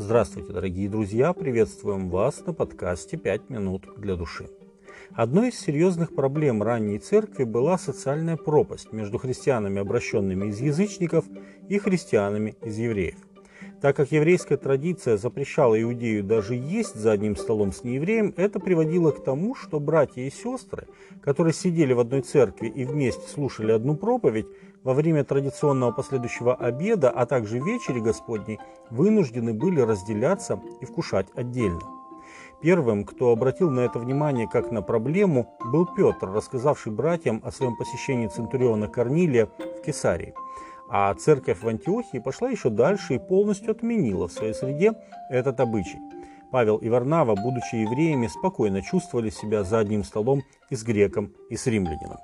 Здравствуйте, дорогие друзья! Приветствуем вас на подкасте «Пять минут для души». Одной из серьезных проблем ранней церкви была социальная пропасть между христианами, обращенными из язычников, и христианами из евреев. Так как еврейская традиция запрещала иудею даже есть за одним столом с неевреем, это приводило к тому, что братья и сестры, которые сидели в одной церкви и вместе слушали одну проповедь, во время традиционного последующего обеда, а также вечери Господней, вынуждены были разделяться и вкушать отдельно. Первым, кто обратил на это внимание как на проблему, был Петр, рассказавший братьям о своем посещении Центуриона Корнилия в Кесарии – а церковь в Антиохии пошла еще дальше и полностью отменила в своей среде этот обычай. Павел и Варнава, будучи евреями, спокойно чувствовали себя за одним столом и с греком, и с римлянином.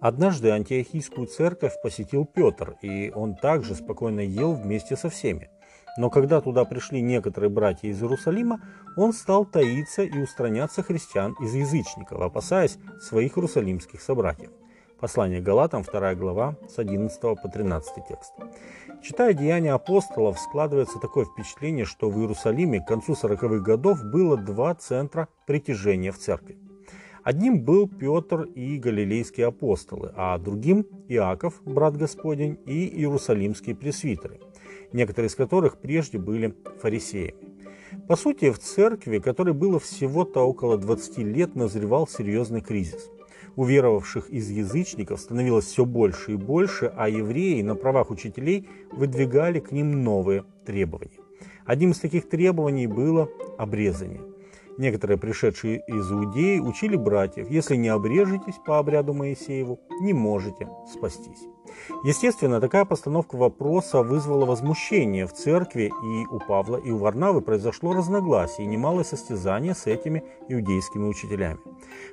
Однажды антиохийскую церковь посетил Петр, и он также спокойно ел вместе со всеми. Но когда туда пришли некоторые братья из Иерусалима, он стал таиться и устраняться христиан из язычников, опасаясь своих иерусалимских собратьев. Послание Галатам, 2 глава, с 11 по 13 текст. Читая деяния апостолов, складывается такое впечатление, что в Иерусалиме к концу 40-х годов было два центра притяжения в церкви. Одним был Петр и галилейские апостолы, а другим – Иаков, брат Господень, и иерусалимские пресвитеры, некоторые из которых прежде были фарисеями. По сути, в церкви, которой было всего-то около 20 лет, назревал серьезный кризис уверовавших из язычников становилось все больше и больше, а евреи на правах учителей выдвигали к ним новые требования. Одним из таких требований было обрезание. Некоторые, пришедшие из Иудеи, учили братьев, если не обрежетесь по обряду Моисееву, не можете спастись. Естественно, такая постановка вопроса вызвала возмущение в церкви, и у Павла и у Варнавы произошло разногласие и немалое состязание с этими иудейскими учителями.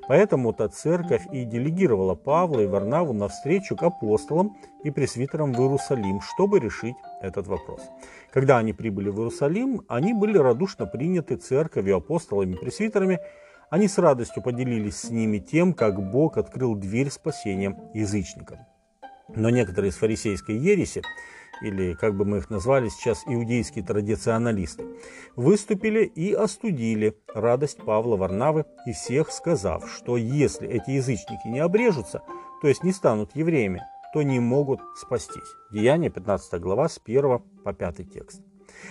Поэтому-то церковь и делегировала Павла и Варнаву навстречу к апостолам и пресвитерам в Иерусалим, чтобы решить этот вопрос. Когда они прибыли в Иерусалим, они были радушно приняты церковью, апостолами, пресвитерами, они с радостью поделились с ними тем, как Бог открыл дверь спасения язычникам. Но некоторые из фарисейской ереси, или как бы мы их назвали сейчас, иудейские традиционалисты, выступили и остудили радость Павла Варнавы и всех, сказав, что если эти язычники не обрежутся, то есть не станут евреями, то не могут спастись. Деяние 15 глава с 1 по 5 текст.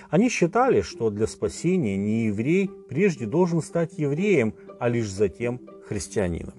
Они считали, что для спасения не еврей прежде должен стать евреем, а лишь затем христианином.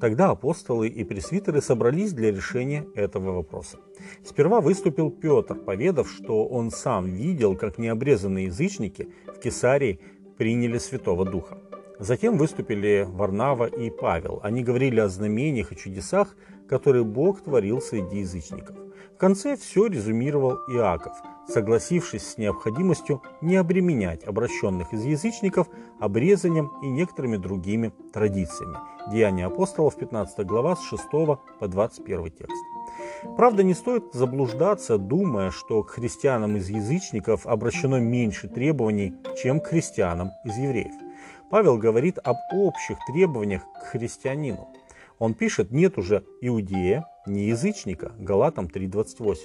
Тогда апостолы и пресвитеры собрались для решения этого вопроса. Сперва выступил Петр, поведав, что он сам видел, как необрезанные язычники в Кесарии приняли Святого Духа. Затем выступили Варнава и Павел. Они говорили о знамениях и чудесах, которые Бог творил среди язычников. В конце все резюмировал Иаков, согласившись с необходимостью не обременять обращенных из язычников обрезанием и некоторыми другими традициями. Деяния апостолов, 15 глава, с 6 по 21 текст. Правда, не стоит заблуждаться, думая, что к христианам из язычников обращено меньше требований, чем к христианам из евреев. Павел говорит об общих требованиях к христианину. Он пишет, нет уже иудея, не язычника, Галатам 3.28.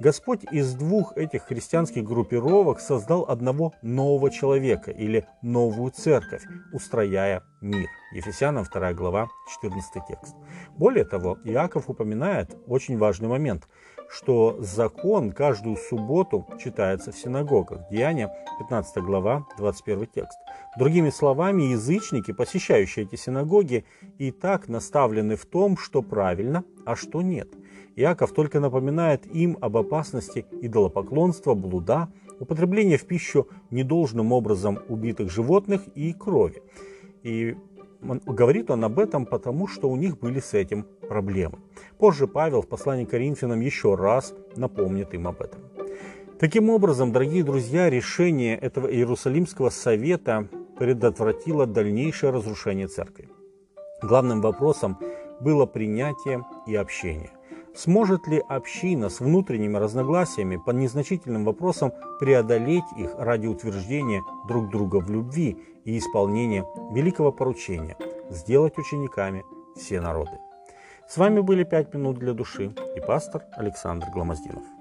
Господь из двух этих христианских группировок создал одного нового человека или новую церковь, устрояя мир. Ефесянам 2 глава 14 текст. Более того, Иаков упоминает очень важный момент, что закон каждую субботу читается в синагогах. Деяния 15 глава 21 текст. Другими словами, язычники, посещающие эти синагоги, и так наставлены в том, что правильно, а что нет. Иаков только напоминает им об опасности идолопоклонства, блуда, употребления в пищу недолжным образом убитых животных и крови. И говорит он об этом потому, что у них были с этим проблемы. Позже Павел в послании к Коринфянам еще раз напомнит им об этом. Таким образом, дорогие друзья, решение этого Иерусалимского совета предотвратило дальнейшее разрушение церкви. Главным вопросом было принятие и общение. Сможет ли община с внутренними разногласиями по незначительным вопросам преодолеть их ради утверждения друг друга в любви и исполнения великого поручения – сделать учениками все народы? С вами были «Пять минут для души» и пастор Александр Гломоздинов.